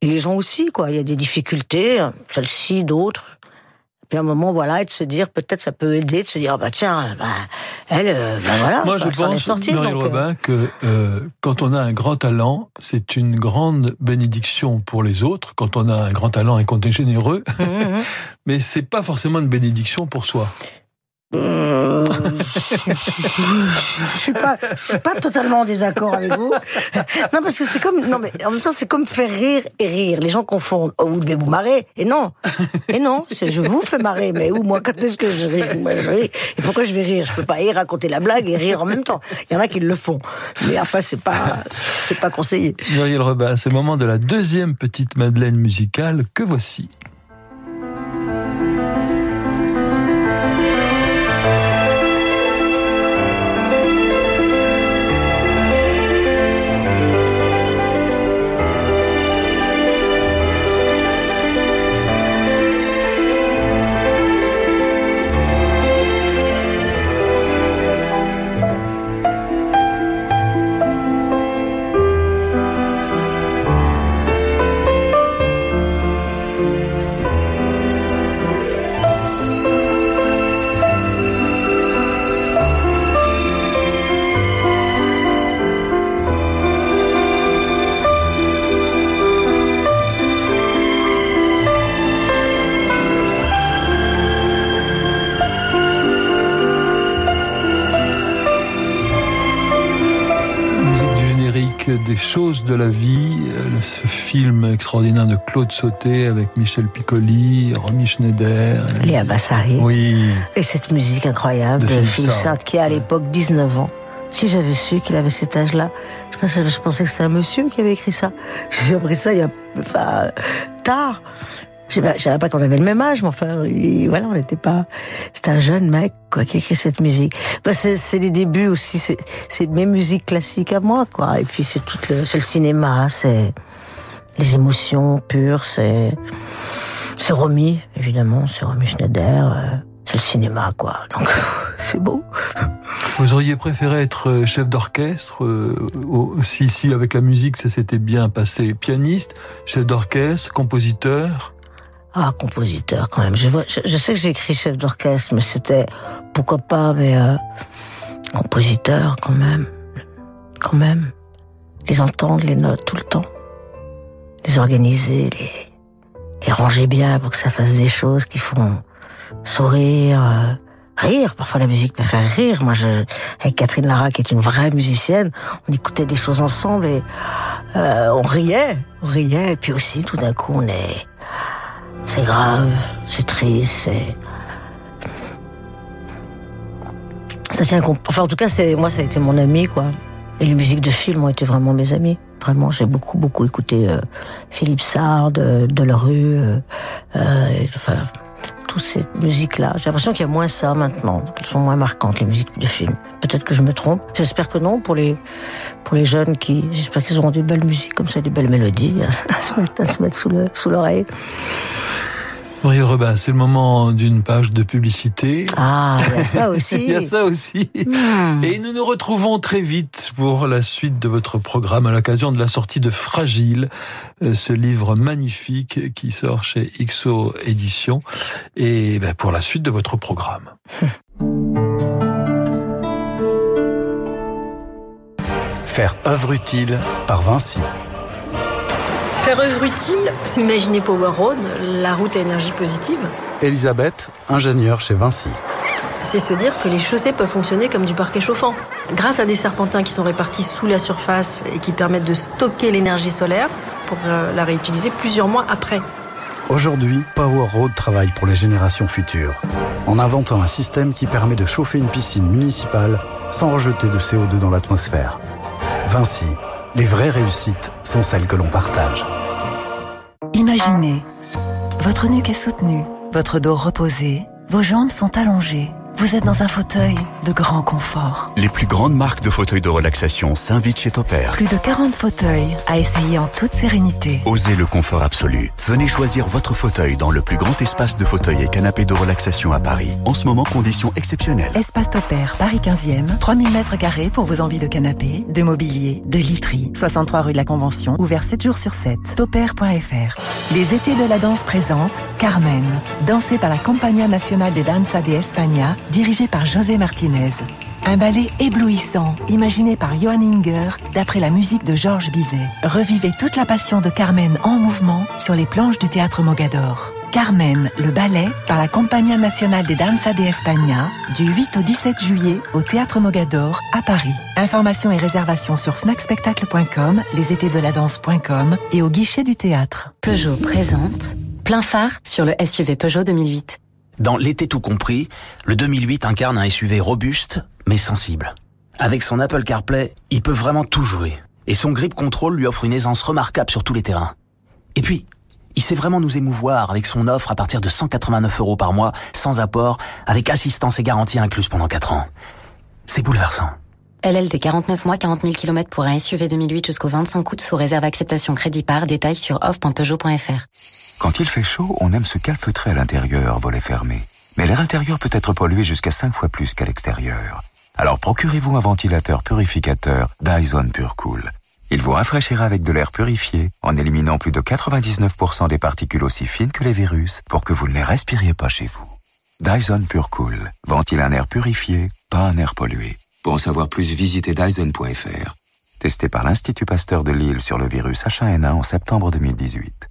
et les gens aussi quoi. Il y a des difficultés celle-ci d'autres puis à un moment, voilà, et de se dire, peut-être ça peut aider, de se dire, ah bah tiens, bah, elle, euh, bah voilà. Moi, je pense, sortie, Muriel euh. Robin, que euh, quand on a un grand talent, c'est une grande bénédiction pour les autres. Quand on a un grand talent et qu'on est généreux, mmh, mmh. mais c'est pas forcément une bénédiction pour soi. Je, je suis pas totalement en désaccord avec vous. Non, parce que c'est comme, non, mais en même temps, c'est comme faire rire et rire. Les gens confondent. Oh, vous devez vous marrer. Et non. Et non, c'est je vous fais marrer. Mais où, moi, quand est-ce que je ris? Je. Et pourquoi je vais rire? Je peux pas y raconter la blague et rire en même temps. Il y en a qui le font. Mais enfin, c'est pas, c'est pas conseillé. Muriel Robin, c'est le moment de la deuxième petite Madeleine musicale que voici. Choses de la vie, euh, ce film extraordinaire de Claude Sauté avec Michel Piccoli, Romy Schneider. Léa Bassari. Oui. Et cette musique incroyable de, Philippe Sartre qui a à l'époque 19 ans. Si j'avais su qu'il avait cet âge-là, je pensais, je pensais que c'était un monsieur qui avait écrit ça. J'ai appris ça il y a, enfin, tard. Je savais pas qu'on avait le même âge, mais enfin, voilà, on n'était pas. C'était un jeune mec quoi qui écrit cette musique. Bah, c'est les débuts aussi. C'est mes musiques classiques à moi, quoi. Et puis c'est tout le, le cinéma, c'est les émotions pures, c'est c'est Romy, évidemment, c'est Romy Schneider. Euh, c'est le cinéma, quoi. Donc c'est beau. Vous auriez préféré être euh, chef d'orchestre euh, si, si avec la musique ça s'était bien passé, pianiste, chef d'orchestre, compositeur. Ah, compositeur quand même. Je, je, sais que j'ai écrit chef d'orchestre, mais c'était pourquoi pas, mais euh, compositeur quand même, quand même. Les entendre, les notes tout le temps, les organiser, les, les ranger bien pour que ça fasse des choses qui font sourire, euh, rire. Parfois, la musique peut faire rire. Moi, je, avec Catherine Lara, qui est une vraie musicienne, on écoutait des choses ensemble et euh, on riait, on riait. Et puis aussi, tout d'un coup, on est, c'est grave, c'est triste, c'est ça tient enfin en tout cas moi ça a été mon ami quoi. Et les musiques de film ont été vraiment mes amis. Vraiment j'ai beaucoup beaucoup écouté euh, Philippe Sard euh, Delerue euh, euh, enfin toutes ces musiques là j'ai l'impression qu'il y a moins ça maintenant qu'elles sont moins marquantes les musiques de film peut-être que je me trompe. J'espère que non pour les pour les jeunes qui j'espère qu'ils auront des belles musiques comme ça des belles mélodies à se mettre, sous l'oreille Muriel Robin, c'est le moment d'une page de publicité. Ah, il y a ça aussi. il y a ça aussi. Mmh. Et nous nous retrouvons très vite pour la suite de votre programme à l'occasion de la sortie de Fragile, euh, ce livre magnifique qui sort chez XO Éditions, et ben, pour la suite de votre programme. Faire œuvre utile par Vinci. Faire œuvre utile, c'est imaginer Power Road, la route à énergie positive. Elisabeth, ingénieure chez Vinci. C'est se dire que les chaussées peuvent fonctionner comme du parquet chauffant. Grâce à des serpentins qui sont répartis sous la surface et qui permettent de stocker l'énergie solaire pour euh, la réutiliser plusieurs mois après. Aujourd'hui, Power Road travaille pour les générations futures, en inventant un système qui permet de chauffer une piscine municipale sans rejeter de CO2 dans l'atmosphère. Vinci, les vraies réussites sont celles que l'on partage. Imaginez, votre nuque est soutenue, votre dos reposé, vos jambes sont allongées. Vous êtes dans un fauteuil de grand confort. Les plus grandes marques de fauteuils de relaxation s'invitent chez Topair. Plus de 40 fauteuils à essayer en toute sérénité. Osez le confort absolu. Venez choisir votre fauteuil dans le plus grand espace de fauteuils et canapés de relaxation à Paris. En ce moment, conditions exceptionnelles. Espace Topair, Paris 15e, 3000 mètres carrés pour vos envies de canapé, de mobilier, de literie. 63 rue de la Convention, ouvert 7 jours sur 7. Topair.fr. Les étés de la danse présentent Carmen, dansée par la Compagnia Nacional de Danza de España dirigé par José Martinez. Un ballet éblouissant, imaginé par Johan Inger, d'après la musique de Georges Bizet. Revivez toute la passion de Carmen en mouvement sur les planches du théâtre Mogador. Carmen, le ballet, par la Compagnia Nacional de Danza de España, du 8 au 17 juillet au théâtre Mogador, à Paris. Informations et réservations sur fnacspectacle.com, lesétédeladance.com et au guichet du théâtre. Peugeot présente plein phare sur le SUV Peugeot 2008. Dans l'été tout compris, le 2008 incarne un SUV robuste mais sensible. Avec son Apple CarPlay, il peut vraiment tout jouer. Et son grip control lui offre une aisance remarquable sur tous les terrains. Et puis, il sait vraiment nous émouvoir avec son offre à partir de 189 euros par mois, sans apport, avec assistance et garantie incluse pendant 4 ans. C'est bouleversant. LLD 49 mois, 40 000 km pour un SUV 2008 jusqu'au 25 août sous réserve acceptation crédit par. Détail sur off.peugeot.fr. Quand il fait chaud, on aime se calfeutrer à l'intérieur, volet fermé. Mais l'air intérieur peut être pollué jusqu'à 5 fois plus qu'à l'extérieur. Alors procurez-vous un ventilateur purificateur Dyson PureCool. Il vous rafraîchira avec de l'air purifié en éliminant plus de 99% des particules aussi fines que les virus pour que vous ne les respiriez pas chez vous. Dyson PureCool ventile un air purifié, pas un air pollué. Pour en savoir plus, visitez Dyson.fr. Testé par l'Institut Pasteur de Lille sur le virus H1N1 en septembre 2018.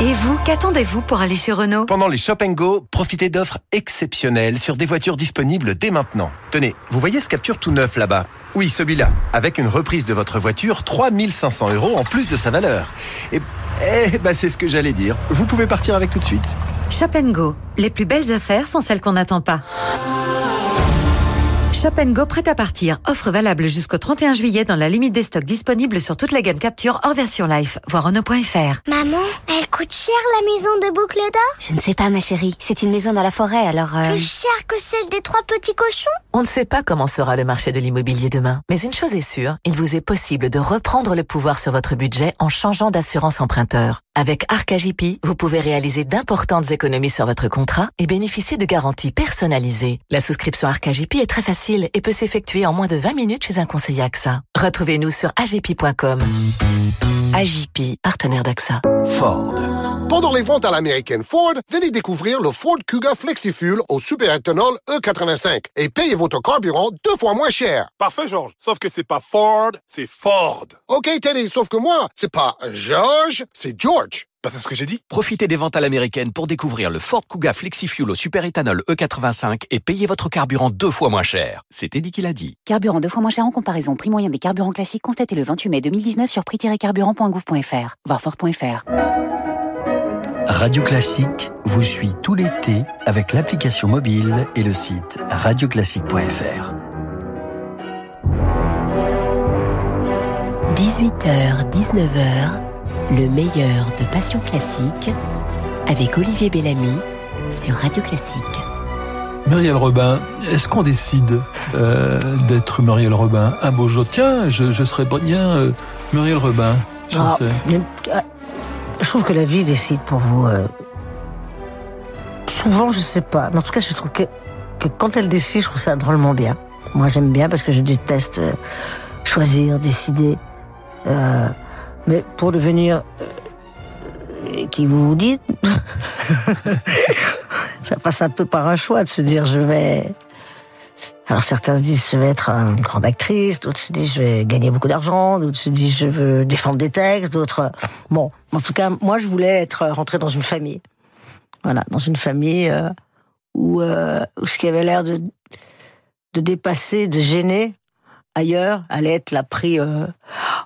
Et vous, qu'attendez-vous pour aller chez Renault? Pendant les Shop Go, profitez d'offres exceptionnelles sur des voitures disponibles dès maintenant. Tenez, vous voyez ce capture tout neuf là-bas? Oui, celui-là. Avec une reprise de votre voiture, 3500 euros en plus de sa valeur. Et, eh, bah, c'est ce que j'allais dire. Vous pouvez partir avec tout de suite. Shop Go. Les plus belles affaires sont celles qu'on n'attend pas. Shop Go prêt à partir. Offre valable jusqu'au 31 juillet dans la limite des stocks disponibles sur toute la gamme Capture hors version life. Voir Renault.fr. Maman, elle coûte cher la maison de Boucle d'Or? Je ne sais pas ma chérie. C'est une maison dans la forêt alors... Euh... Plus cher que celle des trois petits cochons? On ne sait pas comment sera le marché de l'immobilier demain. Mais une chose est sûre, il vous est possible de reprendre le pouvoir sur votre budget en changeant d'assurance emprunteur. Avec Arcagipi, vous pouvez réaliser d'importantes économies sur votre contrat et bénéficier de garanties personnalisées. La souscription Arcagipi est très facile et peut s'effectuer en moins de 20 minutes chez un conseiller AXA. Retrouvez-nous sur agipi.com. Agipi, partenaire d'AXA. Ford. Pendant les ventes à l'américaine Ford, venez découvrir le Ford Kuga FlexiFuel au superéthanol E85 et payez votre carburant deux fois moins cher. Parfait, Georges. Sauf que c'est pas Ford, c'est Ford. OK, Teddy, sauf que moi, c'est pas George, c'est George. Bah, c'est ce que j'ai dit. Profitez des ventes à l'américaine pour découvrir le Ford Kuga FlexiFuel au superéthanol E85 et payez votre carburant deux fois moins cher. C'était dit qu'il a dit. Carburant deux fois moins cher en comparaison. Prix moyen des carburants classiques constaté le 28 mai 2019 sur prix-carburant.gouv.fr. Voir Ford.fr. Radio Classique vous suit tout l'été avec l'application mobile et le site radioclassique.fr. 18h, 19h, le meilleur de Passion Classique avec Olivier Bellamy sur Radio Classique. Muriel Robin, est-ce qu'on décide euh, d'être Muriel Robin? Un beau jour Tiens, je, je serais bien euh, Muriel Robin. Je, Ah, sais. mais, euh, je trouve que la vie décide pour vous. euh, souvent, je sais pas. Mais en tout cas, je trouve que, que quand elle décide, je trouve ça drôlement bien. Moi, j'aime bien parce que je déteste euh, choisir, décider. Mais pour devenir euh, qui vous vous dites, ça passe un peu par un choix de se dire je vais. Alors certains se disent je vais être une grande actrice, d'autres se disent je vais gagner beaucoup d'argent, d'autres se disent je veux défendre des textes, d'autres. Bon, en tout cas, moi je voulais être rentrée dans une famille. Voilà, dans une famille euh, où, euh, où ce qui avait l'air de, de dépasser, de gêner ailleurs, allait être la pris. euh,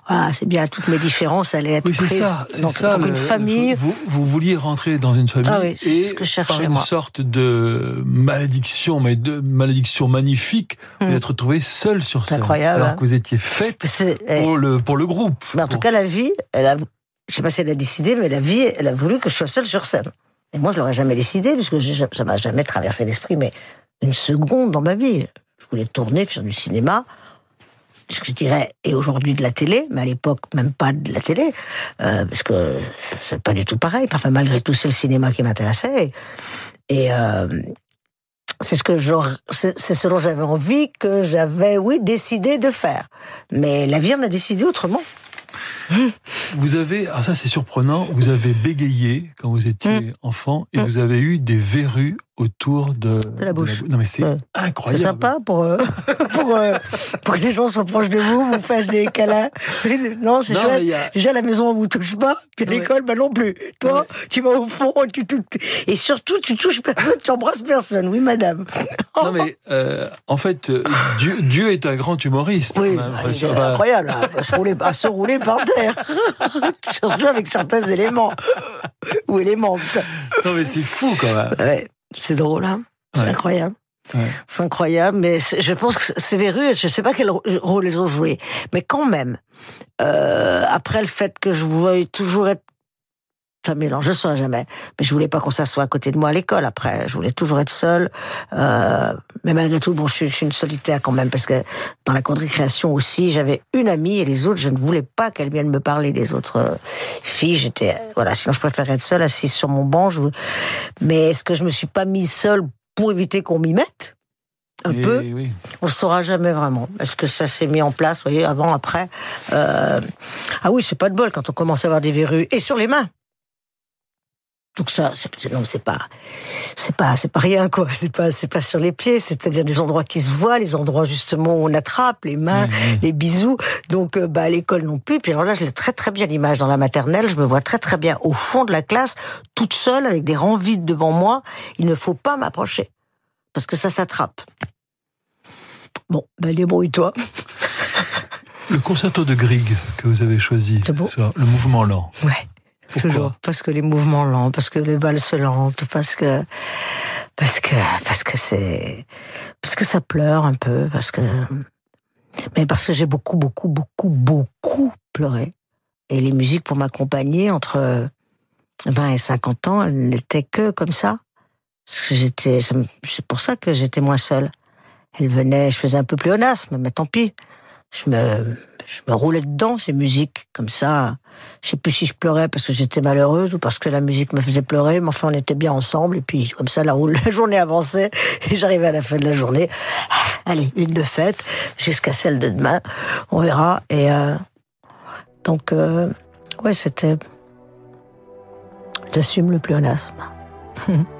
voilà, c'est bien toutes mes différences allaient être Oui, c'est prises. ça. Donc, ça, donc le- une famille. Vous, vous vouliez rentrer dans une famille Ah oui, c'est et ce que je cherchais, par une moi. sorte de malédiction, mais de malédiction magnifique, vous êtes retrouvé seul sur scène. Hmm. incroyable, Alors hein. que vous étiez faite eh. pour le, pour le groupe. Mais en tout cas, la vie, elle a, je sais pas si elle a décidé, mais la vie, elle a voulu que je sois seule sur scène. Et moi, je l'aurais jamais décidé, puisque j'ai- ça m'a jamais traversé l'esprit, mais une seconde dans ma vie. Je voulais tourner, faire du cinéma, je dirais, et aujourd'hui de la télé, mais à l'époque même pas de la télé, euh, parce que c'est pas du tout pareil. Enfin, malgré tout, c'est le cinéma qui m'intéressait. Et euh, c'est ce que c'est ce dont j'avais envie que j'avais, oui, décidé de faire. Mais la vie en a décidé autrement. Vous avez, ah ça c'est surprenant, vous avez bégayé quand vous étiez Hmm. enfant et vous avez eu des verrues autour de, De la bouche. Non mais c'est Ouais. incroyable. C'est sympa pour, euh, pour, euh, pour que les gens soient proches de vous, vous fassent des câlins. Non, c'est y a- Déjà, la maison, on vous touche pas, puis à l'école, bah non plus. Toi, tu vas au fond, tu touches. Et surtout, tu touches personne, tu embrasses personne. Oui, madame. Non mais euh, en fait, Dieu, Dieu est un grand humoriste. Oui. C'est Enfin, incroyable, hein, à se rouler, à se rouler par terre. Surtout avec certains éléments. Ou éléments, non mais c'est fou quand même. Ouais, c'est drôle, hein. C'est Ouais. incroyable. Ouais. C'est incroyable, mais c'est- je pense que ces verrues, je ne sais pas quel rôle elles ont joué, mais quand même, euh, après le fait que je voulais toujours être famille, alors je ne saurais jamais, mais je voulais pas qu'on s'assoie à côté de moi à l'école après, je voulais toujours être seule, euh, mais malgré tout, bon, je, suis- je suis une solitaire quand même, parce que dans la cour de récréation aussi, j'avais une amie et les autres, je ne voulais pas qu'elles viennent me parler des autres euh, filles, j'étais, voilà, sinon je préférais être seule, assise sur mon banc, je, mais est-ce que je me suis pas mise seule pour éviter qu'on m'y mette? Un Et peu oui. on ne saura jamais vraiment. Est-ce que ça s'est mis en place, vous voyez, avant, après Euh, Ah oui, c'est pas de bol quand on commence à avoir des verrues. Et sur les mains donc ça, c'est, c'est- non, c'est pas, c'est pas, c'est pas rien quoi. C'est pas, c'est pas sur les pieds. C'est-à-dire des endroits qui se voient, les endroits justement où on attrape, les mains, les bisous. Donc, euh, bah à l'école non plus. Puis alors là, je l'ai très très bien l'image dans la maternelle. Je me vois très très bien au fond de la classe, toute seule avec des rangs vides devant moi. Il ne faut pas m'approcher parce que ça s'attrape. Bon, ben débrouille-toi. Le concerto de Grieg que vous avez choisi, ça, le mouvement lent. Ouais. Toujours. Parce que les mouvements lents, parce que les valses lentes, parce que parce que parce que c'est parce que ça pleure un peu, parce que mais parce que j'ai beaucoup beaucoup beaucoup beaucoup pleuré. Et les musiques pour m'accompagner entre 20 et 50 ans, elles n'étaient que comme ça. J'étais, c'est pour ça que j'étais moins seule. Elles venaient, je faisais un peu pléonasme, mais tant pis. Je me, je me roulais dedans, ces musiques, comme ça. Je sais plus si je pleurais parce que j'étais malheureuse ou parce que la musique me faisait pleurer, mais enfin, on était bien ensemble, et puis, comme ça, la, la journée avançait, et j'arrivais à la fin de la journée. Allez, une de fête, jusqu'à celle de demain. On verra. Et, euh, donc, euh, ouais, c'était, j'assume le pléonasme.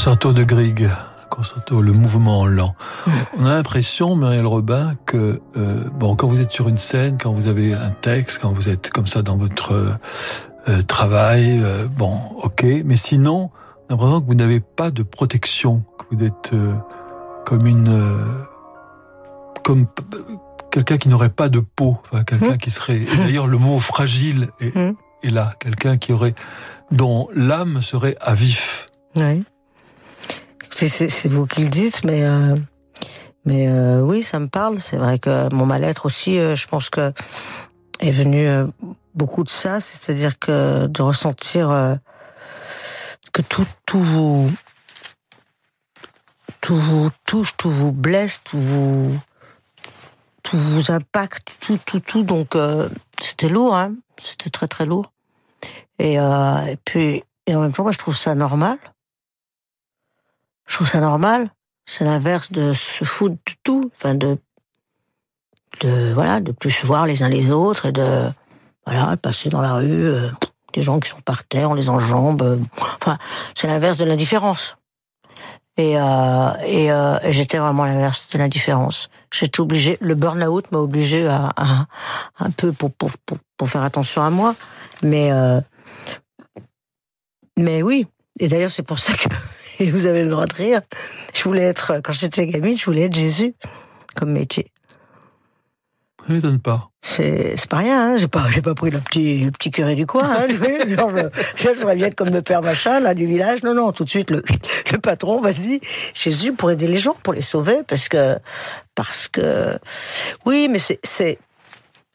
concerto de Grieg, le concerto, le mouvement lent. On a l'impression, Muriel Robin, que euh, bon, quand vous êtes sur une scène, quand vous avez un texte, quand vous êtes comme ça dans votre euh, travail, euh, bon, ok, mais sinon, on a l'impression que vous n'avez pas de protection, que vous êtes comme une, comme quelqu'un qui n'aurait pas de peau, enfin quelqu'un qui serait. D'ailleurs, le mot fragile est, est là, quelqu'un qui aurait, dont l'âme serait à vif. Oui. C'est- vous qui le dites, mais euh, mais euh, oui, ça me parle. C'est vrai que mon mal-être aussi, euh, je pense que est venu beaucoup de ça, c'est-à-dire que de ressentir que tout tout vous tout vous touche, tout vous blesse, tout vous tout vous impacte, tout tout tout. Donc c'était lourd, hein. C'était très très lourd. Et, et puis et en même temps, moi, je trouve ça normal. Je trouve ça normal. C'est l'inverse de se foutre de tout, enfin de, de voilà, de plus se voir les uns les autres et de voilà, passer dans la rue, euh, des gens qui sont par terre, on les enjambe. enfin, c'est l'inverse de l'indifférence. Et, euh, et, euh, j'étais vraiment l'inverse de l'indifférence. J'étais obligé, le burn-out m'a obligé à, à- un peu pour, pour, pour, pour faire attention à moi, mais euh, mais oui. Et d'ailleurs, c'est pour ça que et vous avez le droit de rire. Je voulais être, quand j'étais gamine, je voulais être Jésus comme métier. Ça m'étonne pas. C'est pas rien, hein. j'ai pas pas pris le petit le petit curé du coin. Hein. Genre, je voudrais bien être comme le père machin là du village. Non non, tout de suite le le patron, vas-y, Jésus pour aider les gens, pour les sauver, parce que parce que oui, mais c'est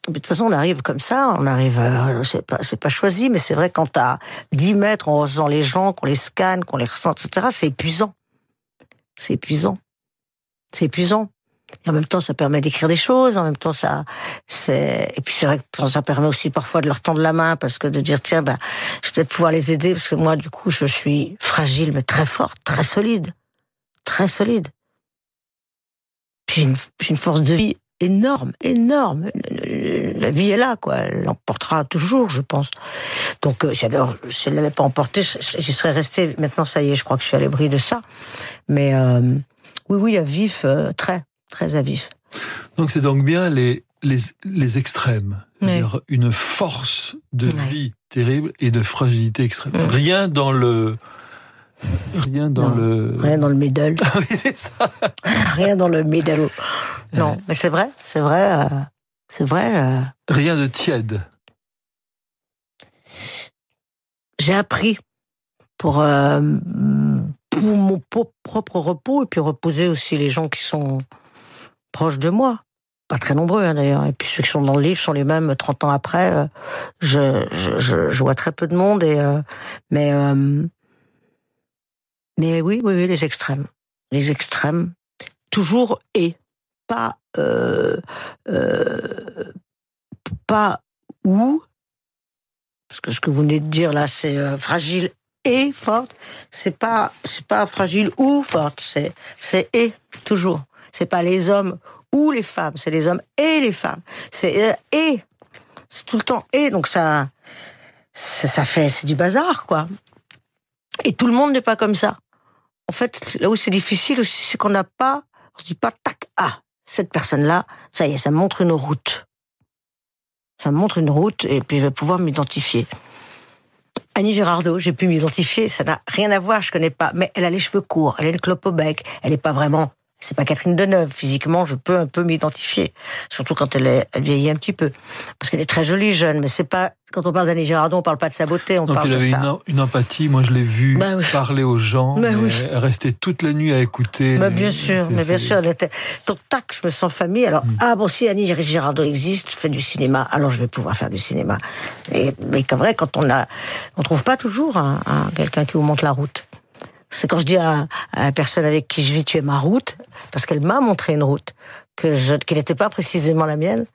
de toute façon, on arrive comme ça, on arrive, euh, c'est pas, c'est pas choisi, mais c'est vrai quand à 10 mètres, on ressent les gens, qu'on les scanne, qu'on les ressent, etc., c'est épuisant. C'est épuisant. C'est épuisant. Et en même temps, ça permet d'écrire des choses, en même temps, ça, c'est, et puis c'est vrai que ça permet aussi parfois de leur tendre la main, parce que de dire, tiens, ben, je vais peut-être pouvoir les aider, parce que moi, du coup, je suis fragile, mais très forte, très solide. Très solide. J'ai une, j'ai une force de vie énorme, énorme. La vie est là, quoi. Elle l'emportera toujours, je pense. Donc, euh, si elle si elle l'avait pas emporté, j'y serais restée. Maintenant, ça y est, je crois que je suis à l'abri de ça. Mais euh, oui, oui, à vif, euh, très, très à vif. Donc c'est donc bien les, les, les extrêmes. Une force de vie terrible et de fragilité extrême. Rien dans le... Rien dans le... Rien dans le middle. oui, c'est ça. Rien dans le middle. Non, mais c'est vrai, c'est vrai, euh, c'est vrai. euh, Rien de tiède. j'ai appris pour, euh, pour mon propre repos et puis reposer aussi les gens qui sont proches de moi. Pas très nombreux hein, d'ailleurs. Et puis ceux qui sont dans le livre sont les mêmes 30 ans après. euh, je, je, je, vois très peu de monde. Et, mais, mais oui, oui, oui, les extrêmes. Les extrêmes. Toujours et. Pas, pas ou, parce que ce que vous venez de dire là, c'est euh, fragile et forte. C'est pas, c'est pas fragile ou forte. C'est, c'est et toujours. C'est pas les hommes ou les femmes. C'est les hommes et les femmes. C'est euh, et. C'est tout le temps et. Donc ça, ça, ça fait, c'est du bazar quoi. Et tout le monde n'est pas comme ça. En fait, là où c'est difficile aussi, c'est qu'on n'a pas, on se dit pas tac ah cette personne-là, ça y est, ça me montre une route. Ça me montre une route et puis je vais pouvoir m'identifier. Annie Girardot, j'ai pu m'identifier, ça n'a rien à voir, je connais pas, mais elle a les cheveux courts, elle a une clope au bec, elle n'est pas vraiment, c'est pas Catherine Deneuve, physiquement je peux un peu m'identifier, surtout quand elle, est, elle vieillit un petit peu, parce qu'elle est très jolie jeune, mais c'est pas, quand on parle d'Annie Girardot, on parle pas de sa beauté, on Donc parle il de avait ça. une, une empathie, moi je l'ai vu Bah oui. parler aux gens, Bah oui. rester toute la nuit à écouter. Mais bien sûr, mais bien sûr, elle était. Donc, tac, je me sens famille. Alors, ah bon, si Annie Girardot existe, fait du cinéma, alors je vais pouvoir faire du cinéma. Et, mais qu'en vrai, quand on a, on trouve pas toujours un, un- quelqu'un qui vous montre la route. C'est quand je dis à, à la personne avec qui je vis, tu es ma route, parce qu'elle m'a montré une route que je, qui n'était pas précisément la mienne,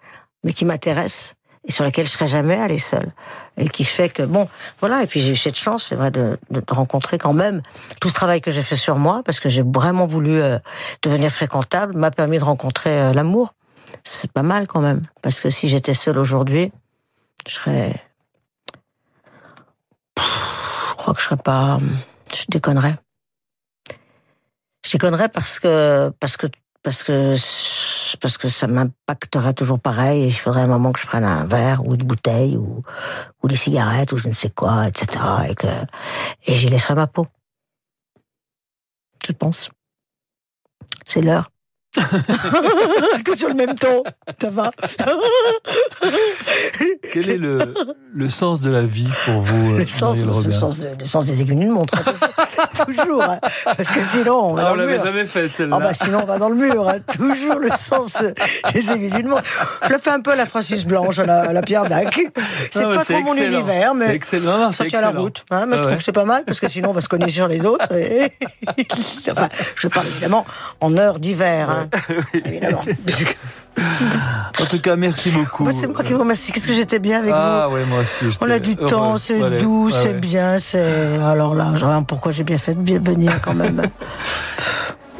mais qui m'intéresse et sur laquelle je serais jamais allée seule. Et qui fait que, bon, voilà, et puis j'ai eu cette chance, c'est vrai, de, de, rencontrer quand même tout ce travail que j'ai fait sur moi, parce que j'ai vraiment voulu euh, devenir fréquentable, m'a permis de rencontrer euh, l'amour. C'est pas mal quand même, parce que si j'étais seule aujourd'hui, je serais... Je crois que je serais pas... Je déconnerais. Je déconnerais parce que, parce que, parce que, parce que ça m'impacterait toujours pareil et il faudrait un moment que je prenne un verre ou une bouteille ou, ou des cigarettes ou je ne sais quoi, etc. Et que, et j'y laisserai ma peau. Je pense. C'est l'heure. Tout sur le même ton, ça va. Quel est le, le sens de la vie pour vous, le sens, Muriel le, Robin sens de- le sens des aiguilles d'une montre. toujours. hein. Parce que sinon, on va Ah, dans on le l'avait mur. jamais faite, celle-là. Ah bah sinon, on va dans le mur. hein. Toujours le sens euh, des aiguilles d'une montre. Je le fais un peu à la Francis Blanche, à la, à la Pierre Dac. C'est Non, mais pas trop mon univers, mais excellent. Ça tient la route. hein. Moi, je Ah trouve ouais. que c'est pas mal, parce que sinon, on va se cogner sur les autres. et- enfin, je parle évidemment en heure d'hiver. Hein. Évidemment. En tout cas, merci beaucoup. Moi, c'est moi qui vous remercie. Qu'est-ce que j'étais bien avec ah, vous ouais, moi aussi. On a du temps, c'est Voilà. doux, Ouais, c'est ouais. bien, c'est. Alors là, je vois pourquoi j'ai bien fait de bien venir quand même.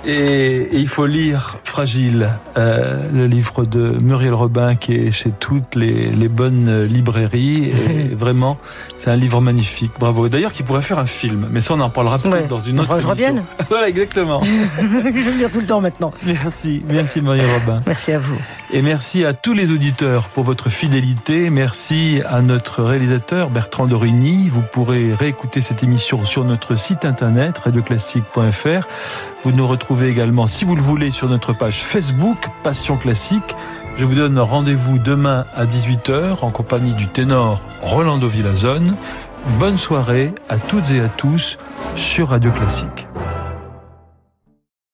Et, et il faut lire Fragile, euh, le livre de Muriel Robin qui est chez toutes les, les bonnes librairies. Et vraiment, c'est un livre magnifique. Bravo. D'ailleurs, qui pourrait faire un film. Mais ça, on en parlera peut-être Ouais. dans une autre que je revienne. voilà, exactement. je vais venir tout le temps maintenant. Merci, merci Muriel Robin. Merci à vous. Et merci à tous les auditeurs pour votre fidélité. Merci à notre réalisateur Bertrand Dorigny. Vous pourrez réécouter cette émission sur notre site internet radioclassique.fr. Vous nous retrouvez également, si vous le voulez, sur notre page Facebook Passion Classique. Je vous donne rendez-vous demain à 18h en compagnie du ténor Rolando Villazone. Bonne soirée à toutes et à tous sur Radio Classique.